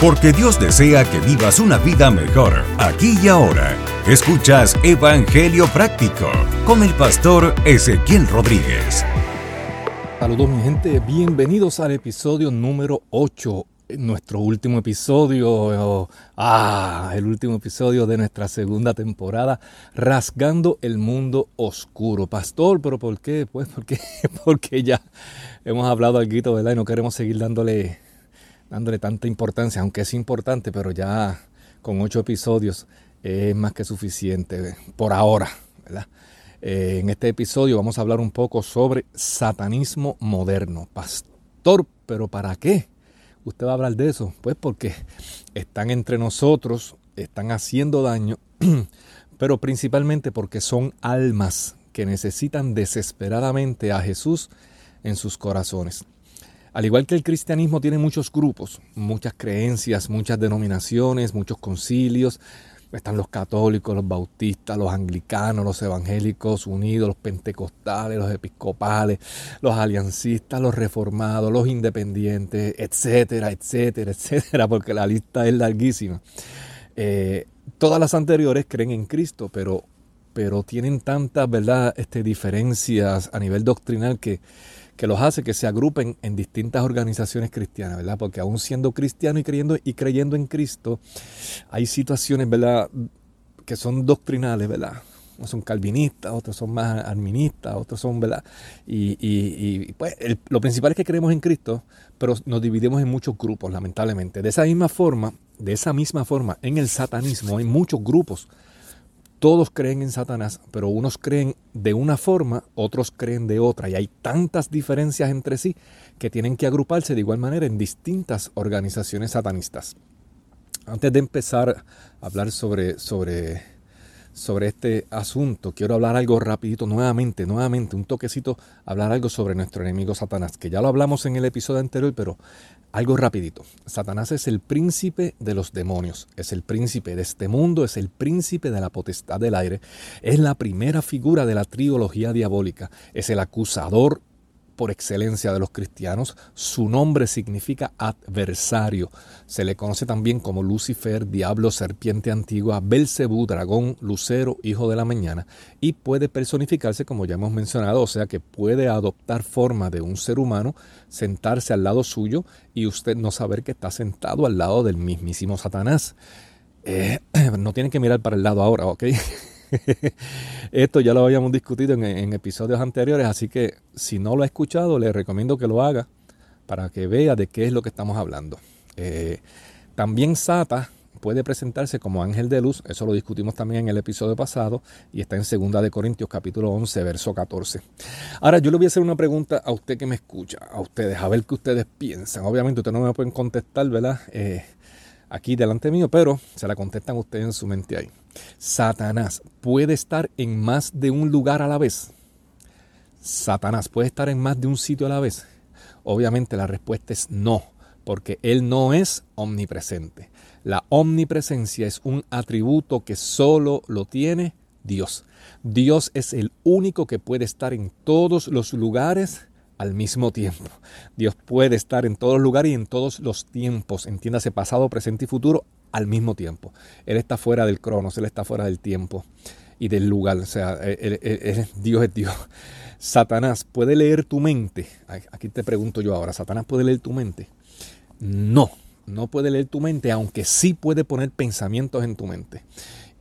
Porque Dios desea que vivas una vida mejor, aquí y ahora. Escuchas Evangelio Práctico con el pastor Ezequiel Rodríguez. Saludos mi gente, bienvenidos al episodio número 8 nuestro último episodio, ah, el último episodio de nuestra segunda temporada, Rasgando el Mundo Oscuro. Pastor, ¿pero por qué? Pues porque, porque ya hemos hablado algo, ¿verdad? Y no queremos seguir dándole, dándole tanta importancia, aunque es importante, pero ya con ocho episodios es más que suficiente por ahora. Eh, en este episodio vamos a hablar un poco sobre satanismo moderno. Pastor, ¿pero para qué? usted va a hablar de eso? Pues porque están entre nosotros, están haciendo daño, pero principalmente porque son almas que necesitan desesperadamente a Jesús en sus corazones. Al igual que el cristianismo tiene muchos grupos, muchas creencias, muchas denominaciones, muchos concilios, están los católicos, los bautistas, los anglicanos, los evangélicos unidos, los pentecostales, los episcopales, los aliancistas, los reformados, los independientes, etcétera, etcétera, etcétera, porque la lista es larguísima. Eh, todas las anteriores creen en Cristo, pero, pero tienen tantas ¿verdad? Este, diferencias a nivel doctrinal que, que los hace que se agrupen en distintas organizaciones cristianas, ¿verdad? Porque aún siendo cristiano y creyendo, y creyendo en Cristo, hay situaciones, ¿verdad? Que son doctrinales, ¿verdad? Unos son calvinistas, otros son más arministas, otros son, ¿verdad? Y, y, pues lo principal es que creemos en Cristo, pero nos dividimos en muchos grupos, lamentablemente. De esa misma forma, de esa misma forma, en el satanismo hay muchos grupos todos creen en Satanás, pero unos creen de una forma, otros creen de otra. Y hay tantas diferencias entre sí que tienen que agruparse de igual manera en distintas organizaciones satanistas. Antes de empezar a hablar sobre, sobre, sobre este asunto, quiero hablar algo rapidito, nuevamente, nuevamente, un toquecito, hablar algo sobre nuestro enemigo Satanás, que ya lo hablamos en el episodio anterior, pero algo rapidito. Satanás es el príncipe de los demonios, es el príncipe de este mundo, es el príncipe de la potestad del aire, es la primera figura de la trilogía diabólica, es el acusador por excelencia de los cristianos. Su nombre significa adversario. Se le conoce también como Lucifer, diablo, serpiente antigua, Belcebú, dragón, lucero, hijo de la mañana. Y puede personificarse, como ya hemos mencionado, o sea que puede adoptar forma de un ser humano, sentarse al lado suyo y usted no saber que está sentado al lado del mismísimo Satanás. Eh, no tiene que mirar para el lado ahora, ¿ok? Esto ya lo habíamos discutido en, episodios anteriores, así que si no lo ha escuchado, le recomiendo que lo haga para que vea de qué es lo que estamos hablando. Eh, también Sata puede presentarse como ángel de luz, eso lo discutimos también en el episodio pasado y está en 2 de Corintios capítulo 11, verso 14. Ahora yo le voy a hacer una pregunta a usted que me escucha, a ustedes, a ver qué ustedes piensan. Obviamente ustedes no me pueden contestar, ¿verdad? Eh, aquí delante mío, pero se la contestan ustedes en su mente ahí. Satanás puede estar en más de un lugar a la vez. Satanás puede estar en más de un sitio a la vez. Obviamente la respuesta es no, porque él no es omnipresente. La omnipresencia es un atributo que solo lo tiene Dios. Dios es el único que puede estar en todos los lugares al mismo tiempo. Dios puede estar en todos lugares y en todos los tiempos, entiéndase pasado, presente y futuro, al mismo tiempo. Él está fuera del cronos, Él está fuera del tiempo y del lugar. O sea, Dios es Dios. Satanás puede leer tu mente. Aquí te pregunto yo ahora, ¿Satanás puede leer tu mente? No, no puede leer tu mente, aunque sí puede poner pensamientos en tu mente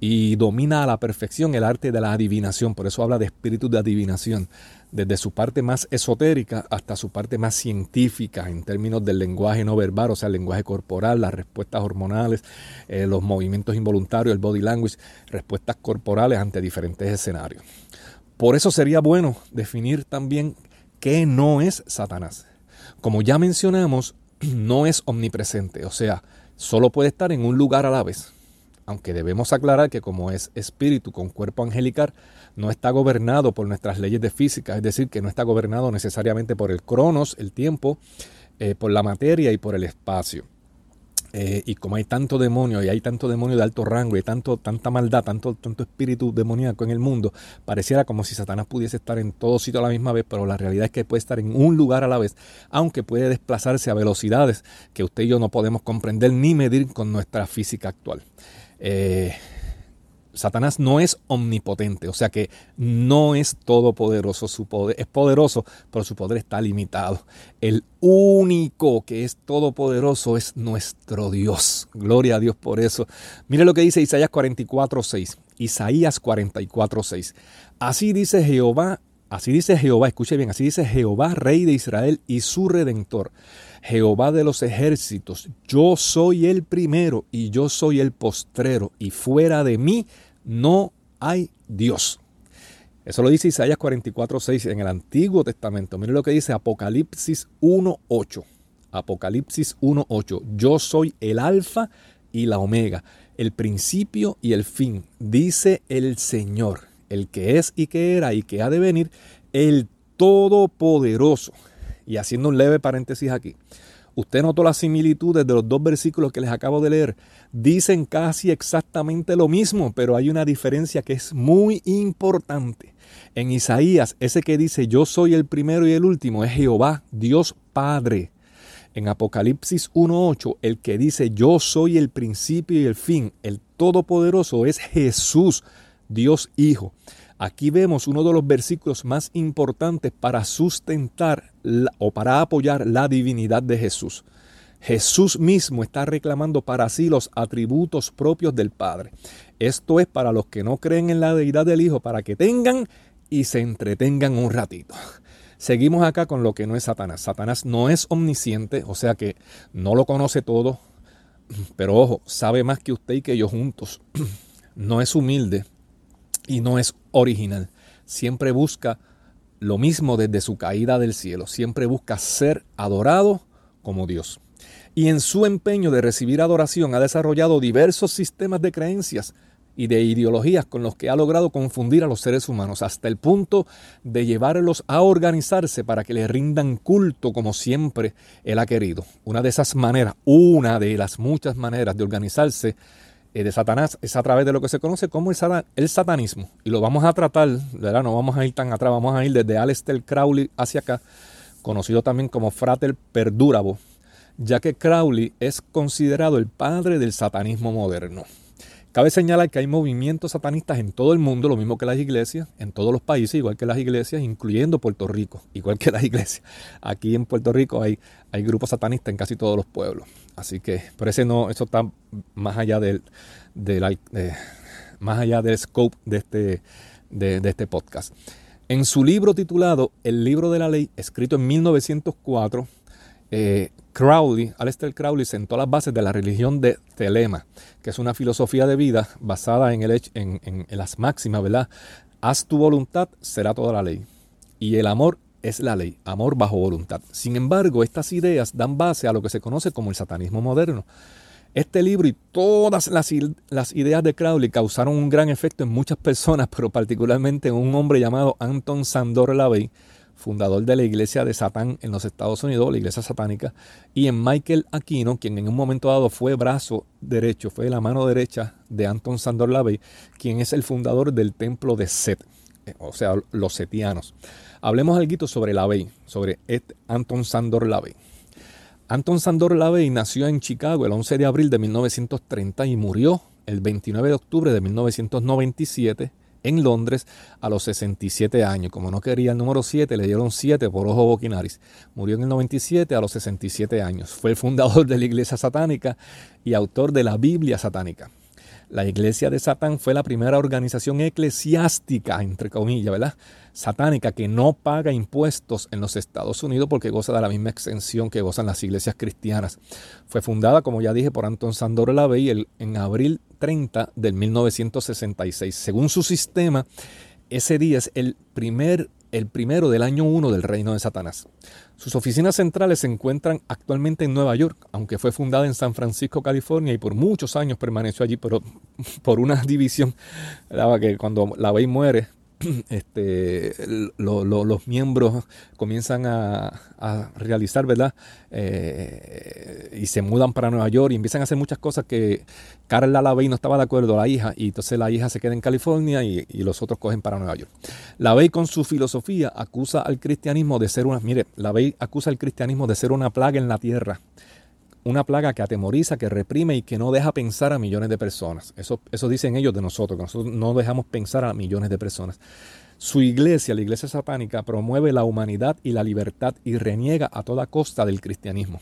y domina a la perfección el arte de la adivinación. Por eso habla de espíritu de adivinación, desde su parte más esotérica hasta su parte más científica en términos del lenguaje no verbal, o sea, el lenguaje corporal, las respuestas hormonales, eh, los movimientos involuntarios, el body language, respuestas corporales ante diferentes escenarios. Por eso sería bueno definir también qué no es Satanás. Como ya mencionamos, no es omnipresente, o sea, solo puede estar en un lugar a la vez aunque debemos aclarar que como es espíritu con cuerpo angelical, no está gobernado por nuestras leyes de física, es decir, que no está gobernado necesariamente por el cronos, el tiempo, eh, por la materia y por el espacio. eh, y como hay tanto demonio y hay tanto demonio de alto rango y tanto, tanta maldad, tanto, tanto espíritu demoníaco en el mundo, pareciera como si Satanás pudiese estar en todo sitio a la misma vez, pero la realidad es que puede estar en un lugar a la vez, aunque puede desplazarse a velocidades que usted y yo no podemos comprender ni medir con nuestra física actual. Eh, Satanás no es omnipotente, o sea que no es todopoderoso. Su poder es poderoso, pero su poder está limitado. El único que es todopoderoso es nuestro Dios. Gloria a Dios por eso. Mire lo que dice Isaías 44:6. Isaías 44:6. Así dice Jehová, así dice Jehová, escuche bien, así dice Jehová, rey de Israel y su redentor. Jehová de los ejércitos, yo soy el primero y yo soy el postrero, y fuera de mí no hay Dios. Eso lo dice Isaías 44.6 en el Antiguo Testamento. Mire lo que dice Apocalipsis 1.8. Apocalipsis 1.8. Yo soy el alfa y la omega, el principio y el fin, dice el Señor, el que es y que era y que ha de venir, el Todopoderoso. Y haciendo un leve paréntesis aquí. Usted notó las similitudes de los dos versículos que les acabo de leer. Dicen casi exactamente lo mismo, pero hay una diferencia que es muy importante. En Isaías, ese que dice yo soy el primero y el último es Jehová, Dios Padre. En Apocalipsis 1.8, el que dice yo soy el principio y el fin, el Todopoderoso, es Jesús, Dios Hijo. Aquí vemos uno de los versículos más importantes para sustentar o para apoyar la divinidad de Jesús. Jesús mismo está reclamando para sí los atributos propios del Padre. Esto es para los que no creen en la deidad del Hijo, para que tengan y se entretengan un ratito. Seguimos acá con lo que no es Satanás. Satanás no es omnisciente, o sea que no lo conoce todo, pero ojo, sabe más que usted y que yo juntos. No es humilde, y no es original. Siempre busca lo mismo desde su caída del cielo. Siempre busca ser adorado como Dios. Y en su empeño de recibir adoración ha desarrollado diversos sistemas de creencias y de ideologías con los que ha logrado confundir a los seres humanos hasta el punto de llevarlos a organizarse para que le rindan culto como siempre él ha querido. Una de esas maneras, una de las muchas maneras de organizarse de Satanás es a través de lo que se conoce como el, satanismo. Y lo vamos a tratar, ¿verdad? No vamos a ir tan atrás, vamos a ir desde Aleister Crowley hacia acá, conocido también como Frater Perdurabo, ya que Crowley es considerado el padre del satanismo moderno. Cabe señalar que hay movimientos satanistas en todo el mundo, lo mismo que las iglesias, en todos los países, igual que las iglesias, incluyendo Puerto Rico, igual que las iglesias. Aquí en Puerto Rico hay, hay grupos satanistas en casi todos los pueblos. Así que, por eso no, eso está más allá del, más allá del scope de este, de este podcast. En su libro titulado El libro de la ley, escrito en 1904, eh, Crowley, Aleister Crowley sentó las bases de la religión de Telema, que es una filosofía de vida basada en, el, en, las máximas, ¿verdad? Haz tu voluntad, será toda la ley. Y el amor es la ley, amor bajo voluntad. Sin embargo, estas ideas dan base a lo que se conoce como el satanismo moderno. Este libro y todas las, las, ideas de Crowley causaron un gran efecto en muchas personas, pero particularmente en un hombre llamado Anton Sandor Lavey, fundador de la iglesia de Satán en los Estados Unidos, la iglesia satánica, y en Michael Aquino, quien en un momento dado fue brazo derecho, fue la mano derecha de Anton Sandor Lavey, quien es el fundador del templo de Set, eh, o sea, los setianos. Hablemos algo sobre Lavey, sobre Anton Sandor Lavey. Anton Sandor Lavey nació en Chicago el 11 de abril de 1930 y murió el 29 de octubre de 1997 en Londres a los 67 años. Como no quería el número 7, le dieron 7 por ojo boquinaris. Murió en el 97 a los 67 años. Fue el fundador de la iglesia satánica y autor de la Biblia satánica. La iglesia de Satán fue la primera organización eclesiástica, entre comillas, ¿verdad? Satánica que no paga impuestos en los Estados Unidos porque goza de la misma exención que gozan las iglesias cristianas. Fue fundada, como ya dije, por Anton Sandor Lavey en abril 30 del 1966. Según su sistema, ese día es el, primer, el primero del año 1 del reino de Satanás. Sus oficinas centrales se encuentran actualmente en Nueva York, aunque fue fundada en San Francisco, California, y por muchos años permaneció allí, pero por una división, que cuando la Bey muere, este, los miembros comienzan a, realizar, ¿verdad? Eh, y se mudan para Nueva York y empiezan a hacer muchas cosas que Carla Lavey no estaba de acuerdo, la hija, y entonces la hija se queda en California y, los otros cogen para Nueva York. Lavey con su filosofía acusa al cristianismo de ser una, mire, Lavey acusa al cristianismo de ser una plaga en la tierra una plaga que atemoriza, que reprime y que no deja pensar a millones de personas. Eso, eso dicen ellos de nosotros, que nosotros no dejamos pensar a millones de personas. Su iglesia, la iglesia satánica, promueve la humanidad y la libertad y reniega a toda costa del cristianismo.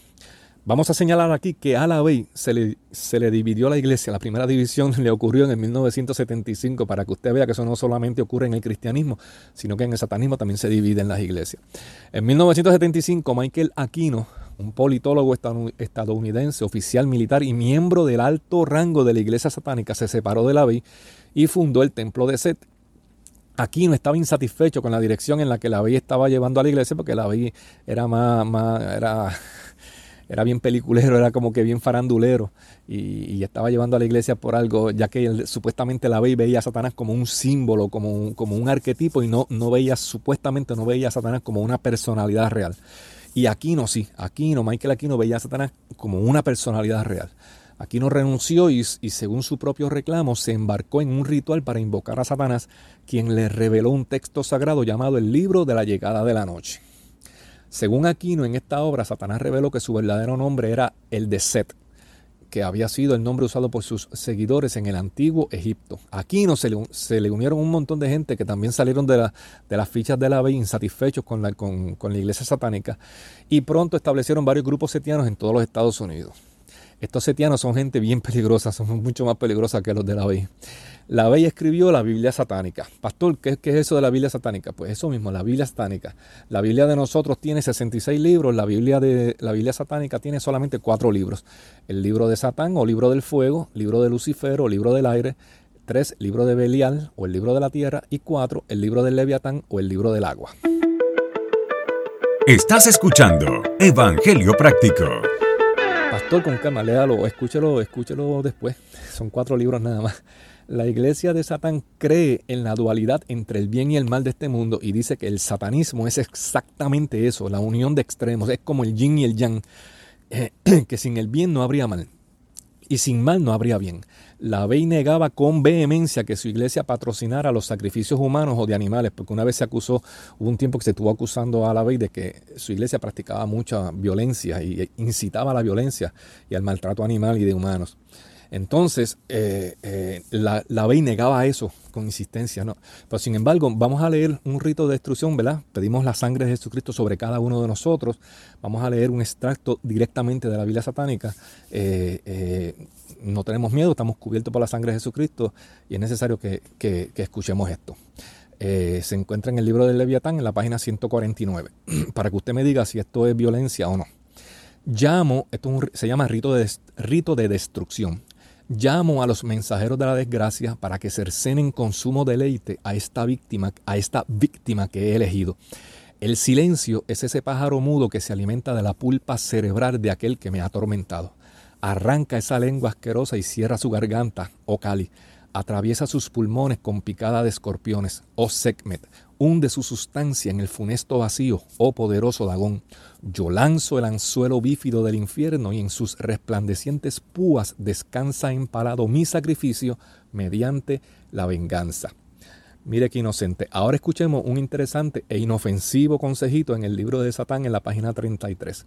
Vamos a señalar aquí que a la vez se le, se le dividió la iglesia. La primera división le ocurrió en el 1975 para que usted vea que eso no solamente ocurre en el cristianismo, sino que en el satanismo también se divide en las iglesias. En 1975 Michael Aquino un politólogo estadounidense, oficial militar y miembro del alto rango de la iglesia satánica, se separó de la Bey y fundó el templo de Set. Aquí no estaba insatisfecho con la dirección en la que la Bey estaba llevando a la iglesia, porque la Bey era más, era, bien peliculero, era como que bien farandulero y, estaba llevando a la iglesia por algo, ya que supuestamente la Bey veía a Satanás como un símbolo, como un, arquetipo y no veía, supuestamente no veía a Satanás como una personalidad real. Y Aquino sí, Aquino, Michael Aquino veía a Satanás como una personalidad real. Aquino renunció y, y, según su propio reclamo se embarcó en un ritual para invocar a Satanás, quien le reveló un texto sagrado llamado el libro de la llegada de la noche. Según Aquino, en esta obra Satanás reveló que su verdadero nombre era el de Set, que había sido el nombre usado por sus seguidores en el antiguo Egipto. Aquí no se le, unieron un montón de gente que también salieron de, las fichas de la B insatisfechos con la, con la iglesia satánica y pronto establecieron varios grupos setianos en todos los Estados Unidos. Estos setianos son gente bien peligrosa, son mucho más peligrosa que los de la B. La Bey escribió la Biblia satánica. Pastor, ¿qué, es eso de la Biblia satánica? Pues eso mismo, la Biblia satánica. La Biblia de nosotros tiene 66 libros, la Biblia, de, la Biblia satánica tiene solamente cuatro libros. El libro de Satán o libro del fuego, libro de Lucifer o libro del aire, tres, libro de Belial o el libro de la tierra y cuatro, el libro del Leviatán o el libro del agua. Estás escuchando Evangelio Práctico. Pastor, con calma, léalo, escúchelo, escúchelo después. Son cuatro libros nada más. La iglesia de Satán cree en la dualidad entre el bien y el mal de este mundo y dice que el satanismo es exactamente eso, la unión de extremos, es como el yin y el yang, eh, que sin el bien no habría mal y sin mal no habría bien. La Bey negaba con vehemencia que su iglesia patrocinara los sacrificios humanos o de animales, porque una vez se acusó, hubo un tiempo que se estuvo acusando a la Bey de que su iglesia practicaba mucha violencia y incitaba a la violencia y al maltrato animal y de humanos. Entonces, eh, eh, la, la ley negaba eso con insistencia, ¿no? Pero sin embargo, vamos a leer un rito de destrucción, ¿verdad? Pedimos la sangre de Jesucristo sobre cada uno de nosotros. Vamos a leer un extracto directamente de la Biblia satánica. Eh, no tenemos miedo, estamos cubiertos por la sangre de Jesucristo y es necesario que, escuchemos esto. se encuentra en el libro del Leviatán, en la página 149, para que usted me diga si esto es violencia o no. Llamo, esto se llama rito de, rito de destrucción. Llamo a los mensajeros de la desgracia para que cercenen con sumo deleite a esta víctima, a esta víctima que he elegido. El silencio es ese pájaro mudo que se alimenta de la pulpa cerebral de aquel que me ha atormentado. Arranca esa lengua asquerosa y cierra su garganta, oh Cali. Atraviesa sus pulmones con picada de escorpiones, oh Sekhmet hunde su sustancia en el funesto vacío, oh poderoso Dagón. Yo lanzo el anzuelo bífido del infierno y en sus resplandecientes púas descansa empalado mi sacrificio mediante la venganza. Mire qué inocente. Ahora escuchemos un interesante e inofensivo consejito en el libro de Satán en la página 33.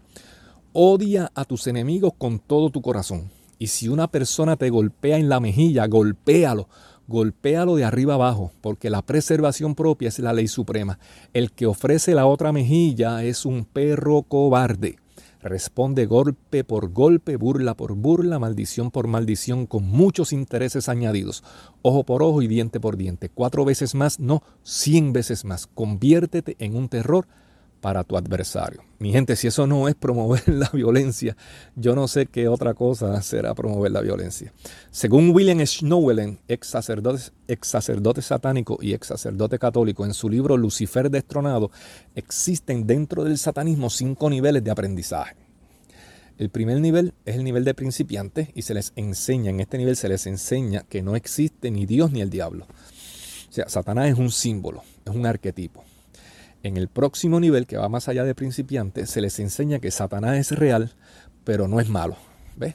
Odia a tus enemigos con todo tu corazón. Y si una persona te golpea en la mejilla, golpéalo golpéalo de arriba abajo, porque la preservación propia es la ley suprema. El que ofrece la otra mejilla es un perro cobarde. Responde golpe por golpe, burla por burla, maldición por maldición, con muchos intereses añadidos. Ojo por ojo y diente por diente. Cuatro veces más, no, cien veces más. Conviértete en un terror para tu adversario. Mi gente, si eso no es promover la violencia, yo no sé qué otra cosa será promover la violencia. Según William Schnowellen, ex sacerdote, ex sacerdote satánico y ex sacerdote católico, en su libro Lucifer destronado, existen dentro del satanismo cinco niveles de aprendizaje. El primer nivel es el nivel de principiantes y se les enseña, en este nivel se les enseña que no existe ni Dios ni el diablo. sea, Satanás es un símbolo, es un arquetipo. En el próximo nivel, que va más allá de principiante, se les enseña que Satanás es real, pero no es malo. ¿Ves?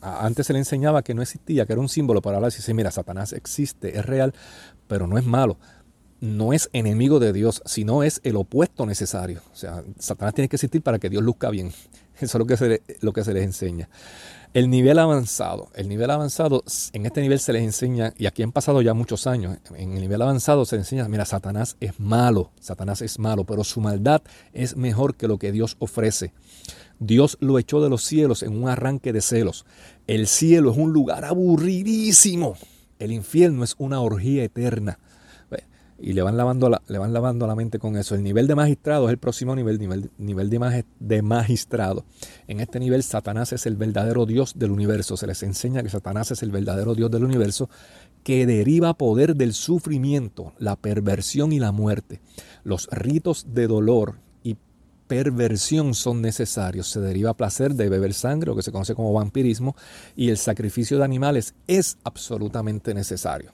antes se le enseñaba que no existía, que era un símbolo, para hablar y dice, mira, Satanás existe, es real, pero no es malo. No es enemigo de Dios, sino es el opuesto necesario. O sea, Satanás tiene que existir para que Dios luzca bien. Eso es lo que se, lo que se les enseña. El nivel avanzado, el nivel avanzado, en este nivel se les enseña, y aquí han pasado ya muchos años, en el nivel avanzado se les enseña, mira, Satanás es malo, Satanás es malo, pero su maldad es mejor que lo que Dios ofrece. Dios lo echó de los cielos en un arranque de celos. El cielo es un lugar aburridísimo. El infierno es una orgía eterna y le van lavando la, le van lavando la mente con eso. El nivel de magistrado es el próximo nivel, nivel, nivel de, de magistrado. En este nivel Satanás es el verdadero Dios del universo. Se les enseña que Satanás es el verdadero Dios del universo que deriva poder del sufrimiento, la perversión y la muerte. Los ritos de dolor y perversión son necesarios. Se deriva placer de beber sangre, lo que se conoce como vampirismo, y el sacrificio de animales es absolutamente necesario.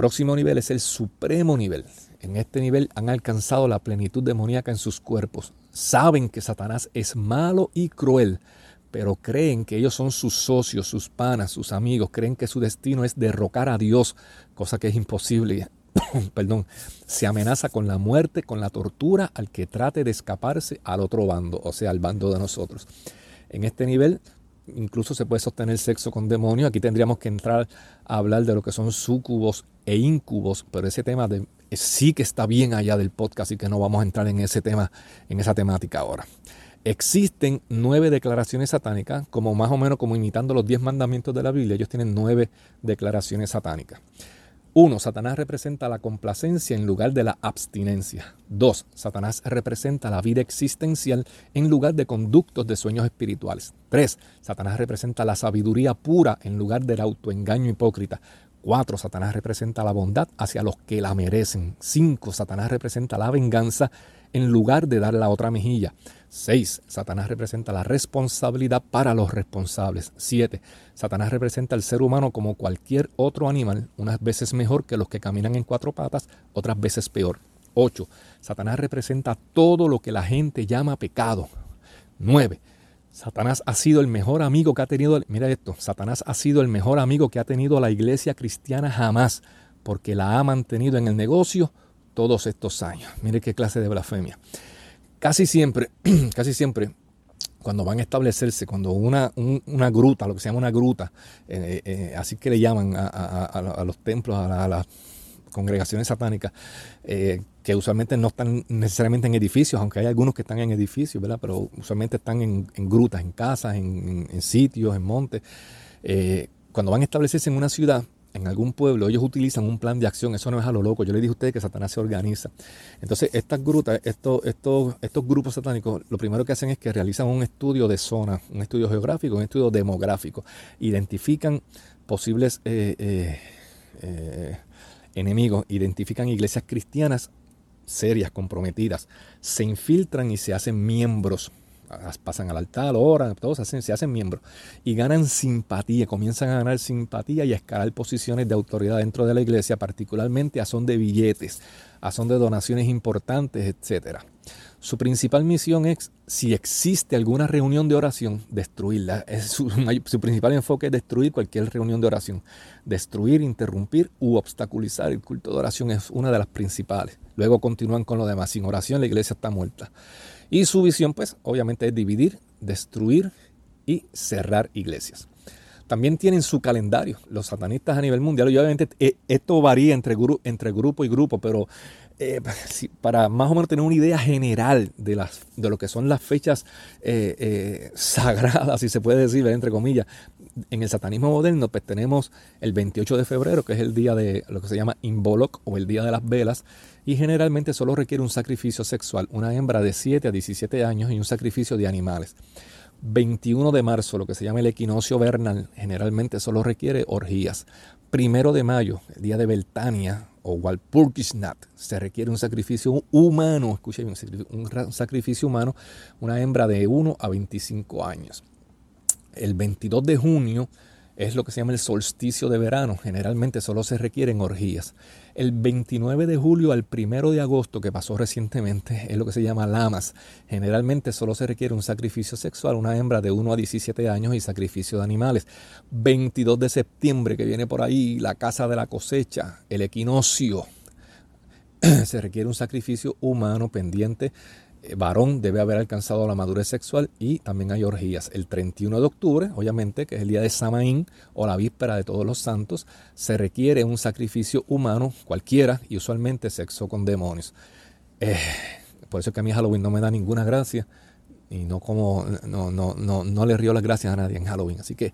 Próximo nivel es el supremo nivel. En este nivel han alcanzado la plenitud demoníaca en sus cuerpos. Saben que Satanás es malo y cruel, pero creen que ellos son sus socios, sus panas, sus amigos. Creen que su destino es derrocar a Dios, cosa que es imposible. Perdón, se amenaza con la muerte, con la tortura al que trate de escaparse al otro bando, o sea, al bando de nosotros. En este nivel incluso se puede sostener sexo con demonios. Aquí tendríamos que entrar a hablar de lo que son sucubos e incubos, pero ese tema de, sí que está bien allá del podcast y que no vamos a entrar en ese tema, en esa temática ahora. Existen nueve declaraciones satánicas, como más o menos como imitando los diez mandamientos de la Biblia, ellos tienen nueve declaraciones satánicas. Uno, Satanás representa la complacencia en lugar de la abstinencia. Dos, Satanás representa la vida existencial en lugar de conductos de sueños espirituales. Tres, Satanás representa la sabiduría pura en lugar del autoengaño hipócrita. Cuatro, Satanás representa la bondad hacia los que la merecen. Cinco, Satanás representa la venganza en lugar de dar la otra mejilla. 6. Satanás representa la responsabilidad para los responsables. 7. Satanás representa al ser humano como cualquier otro animal, unas veces mejor que los que caminan en cuatro patas, otras veces peor. 8. Satanás representa todo lo que la gente llama pecado. 9. Satanás ha sido el mejor amigo que ha tenido, mira esto, Satanás ha sido el mejor amigo que ha tenido la iglesia cristiana jamás, porque la ha mantenido en el negocio todos estos años. Mire qué clase de blasfemia. Casi siempre, casi siempre, cuando van a establecerse, cuando una, una gruta, lo que se llama una gruta, eh, eh, así que le llaman a, los templos, a, las congregaciones satánicas, eh, que usualmente no están necesariamente en edificios, aunque hay algunos que están en edificios, ¿verdad? Pero usualmente están en, grutas, en casas, en, en sitios, en montes. cuando van a establecerse en una ciudad, en algún pueblo ellos utilizan un plan de acción, eso no es a lo loco, yo le dije a ustedes que Satanás se organiza. Entonces estas grutas, estos, estos, estos grupos satánicos, lo primero que hacen es que realizan un estudio de zona, un estudio geográfico, un estudio demográfico, identifican posibles eh, eh, eh, enemigos, identifican iglesias cristianas serias, comprometidas, se infiltran y se hacen miembros pasan al altar, oran, todos se hacen, se hacen miembros y ganan simpatía, comienzan a ganar simpatía y a escalar posiciones de autoridad dentro de la iglesia, particularmente a son de billetes, a son de donaciones importantes, etcétera. Su principal misión es, si existe alguna reunión de oración, destruirla. su, su, principal enfoque es destruir cualquier reunión de oración. Destruir, interrumpir u obstaculizar el culto de oración es una de las principales. Luego continúan con lo demás. Sin oración la iglesia está muerta. Y su visión, pues, obviamente es dividir, destruir y cerrar iglesias. También tienen su calendario, los satanistas a nivel mundial. Y obviamente eh, esto varía entre, entre grupo y grupo, pero eh, para más o menos tener una idea general de, las, de lo que son las fechas eh, sagradas, si se puede decir, entre comillas, en el satanismo moderno, pues tenemos el 28 de febrero, que es el día de lo que se llama Inbolok o el día de las velas, y generalmente solo requiere un sacrificio sexual, una hembra de 7 a 17 años y un sacrificio de animales. 21 de marzo, lo que se llama el equinoccio vernal, generalmente solo requiere orgías. Primero de mayo, el día de Beltania o Walpurgisnacht, se requiere un sacrificio humano, escuchen, un sacrificio humano, una hembra de 1 a 25 años. El 22 de junio es lo que se llama el solsticio de verano. Generalmente solo se requieren orgías. El 29 de julio al 1 de agosto, que pasó recientemente, es lo que se llama lamas. Generalmente solo se requiere un sacrificio sexual, una hembra de 1 a 17 años y sacrificio de animales. 22 de septiembre, que viene por ahí, la casa de la cosecha, el equinoccio. se requiere un sacrificio humano pendiente varón debe haber alcanzado la madurez sexual y también hay orgías. El 31 de octubre, obviamente, que es el día de Samaín o la víspera de todos los santos, se requiere un sacrificio humano cualquiera y usualmente sexo con demonios. Eh, por eso es que a mí Halloween no me da ninguna gracia y no como no, no, no, no le río las gracias a nadie en Halloween. Así que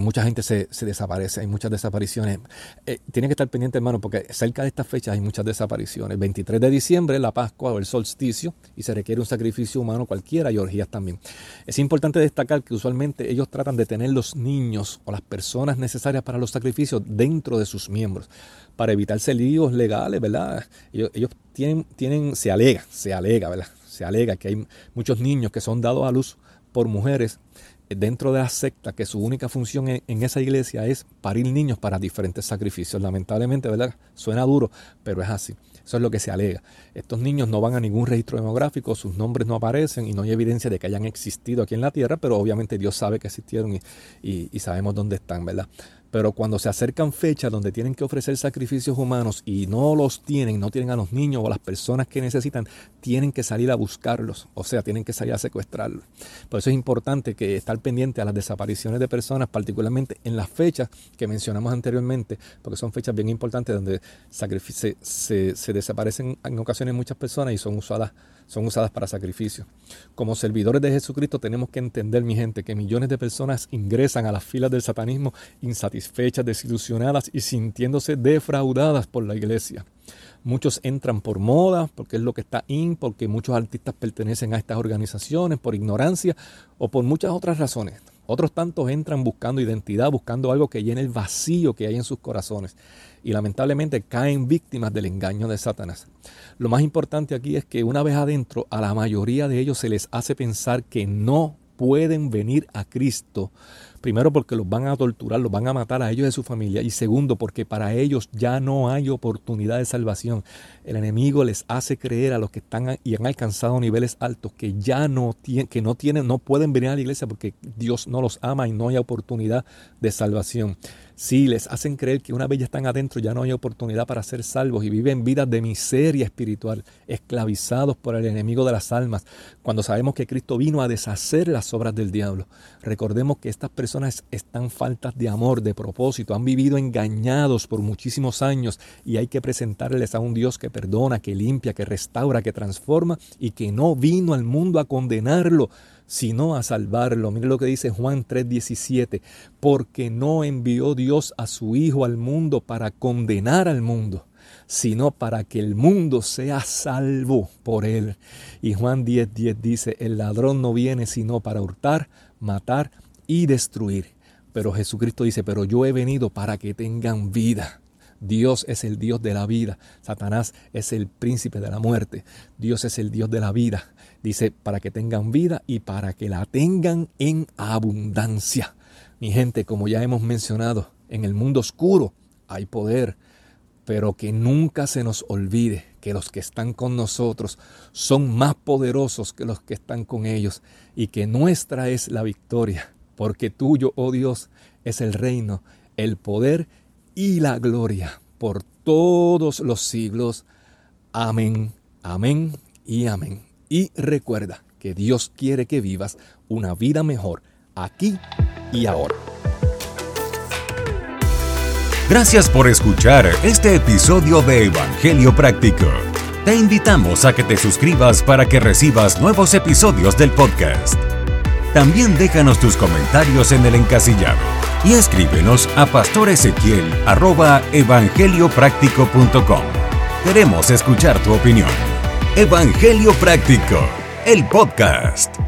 mucha gente se, desaparece, hay muchas desapariciones. Eh, tiene que estar pendiente, hermano, porque cerca de estas fechas hay muchas desapariciones. 23 de diciembre, la Pascua o el solsticio, y se requiere un sacrificio humano cualquiera y orgías también. Es importante destacar que usualmente ellos tratan de tener los niños o las personas necesarias para los sacrificios dentro de sus miembros, para evitarse líos legales, ¿verdad? Ellos, ellos tienen, tienen, se alega, se alega, ¿verdad? Se alega que hay muchos niños que son dados a luz por mujeres dentro de la secta que su única función en, esa iglesia es parir niños para diferentes sacrificios. Lamentablemente, ¿verdad? Suena duro, pero es así. Eso es lo que se alega. Estos niños no van a ningún registro demográfico, sus nombres no aparecen y no hay evidencia de que hayan existido aquí en la tierra, pero obviamente Dios sabe que existieron y, y sabemos dónde están, ¿verdad? Pero cuando se acercan fechas donde tienen que ofrecer sacrificios humanos y no los tienen, no tienen a los niños o a las personas que necesitan, tienen que salir a buscarlos, o sea, tienen que salir a secuestrarlos. Por eso es importante que estar pendiente a las desapariciones de personas, particularmente en las fechas que mencionamos anteriormente, porque son fechas bien importantes donde se, se desaparecen en ocasiones muchas personas y son usadas son usadas para sacrificio. Como servidores de Jesucristo tenemos que entender, mi gente, que millones de personas ingresan a las filas del satanismo insatisfechas, desilusionadas y sintiéndose defraudadas por la iglesia. Muchos entran por moda, porque es lo que está in, porque muchos artistas pertenecen a estas organizaciones, por ignorancia o por muchas otras razones. Otros tantos entran buscando identidad, buscando algo que llene el vacío que hay en sus corazones y lamentablemente caen víctimas del engaño de Satanás. Lo más importante aquí es que una vez adentro a la mayoría de ellos se les hace pensar que no pueden venir a Cristo. Primero porque los van a torturar, los van a matar a ellos y a su familia. Y segundo porque para ellos ya no hay oportunidad de salvación. El enemigo les hace creer a los que están y han alcanzado niveles altos que ya no tienen, que no tienen, no pueden venir a la iglesia porque Dios no los ama y no hay oportunidad de salvación. Sí, les hacen creer que una vez ya están adentro ya no hay oportunidad para ser salvos y viven vidas de miseria espiritual, esclavizados por el enemigo de las almas, cuando sabemos que Cristo vino a deshacer las obras del diablo. Recordemos que estas personas están faltas de amor, de propósito, han vivido engañados por muchísimos años y hay que presentarles a un Dios que perdona, que limpia, que restaura, que transforma y que no vino al mundo a condenarlo, sino a salvarlo. Mire lo que dice Juan 3:17, porque no envió Dios a su Hijo al mundo para condenar al mundo, sino para que el mundo sea salvo por él. Y Juan 10:10 dice, el ladrón no viene sino para hurtar, matar y destruir. Pero Jesucristo dice, pero yo he venido para que tengan vida. Dios es el Dios de la vida. Satanás es el príncipe de la muerte. Dios es el Dios de la vida. Dice, para que tengan vida y para que la tengan en abundancia. Mi gente, como ya hemos mencionado, en el mundo oscuro hay poder, pero que nunca se nos olvide que los que están con nosotros son más poderosos que los que están con ellos y que nuestra es la victoria, porque tuyo, oh Dios, es el reino, el poder y la gloria por todos los siglos. Amén, amén y amén. Y recuerda que Dios quiere que vivas una vida mejor aquí y ahora. Gracias por escuchar este episodio de Evangelio Práctico. Te invitamos a que te suscribas para que recibas nuevos episodios del podcast. También déjanos tus comentarios en el encasillado y escríbenos a pastoresequiel.evangeliopráctico.com. Queremos escuchar tu opinión. Evangelio Práctico, el podcast.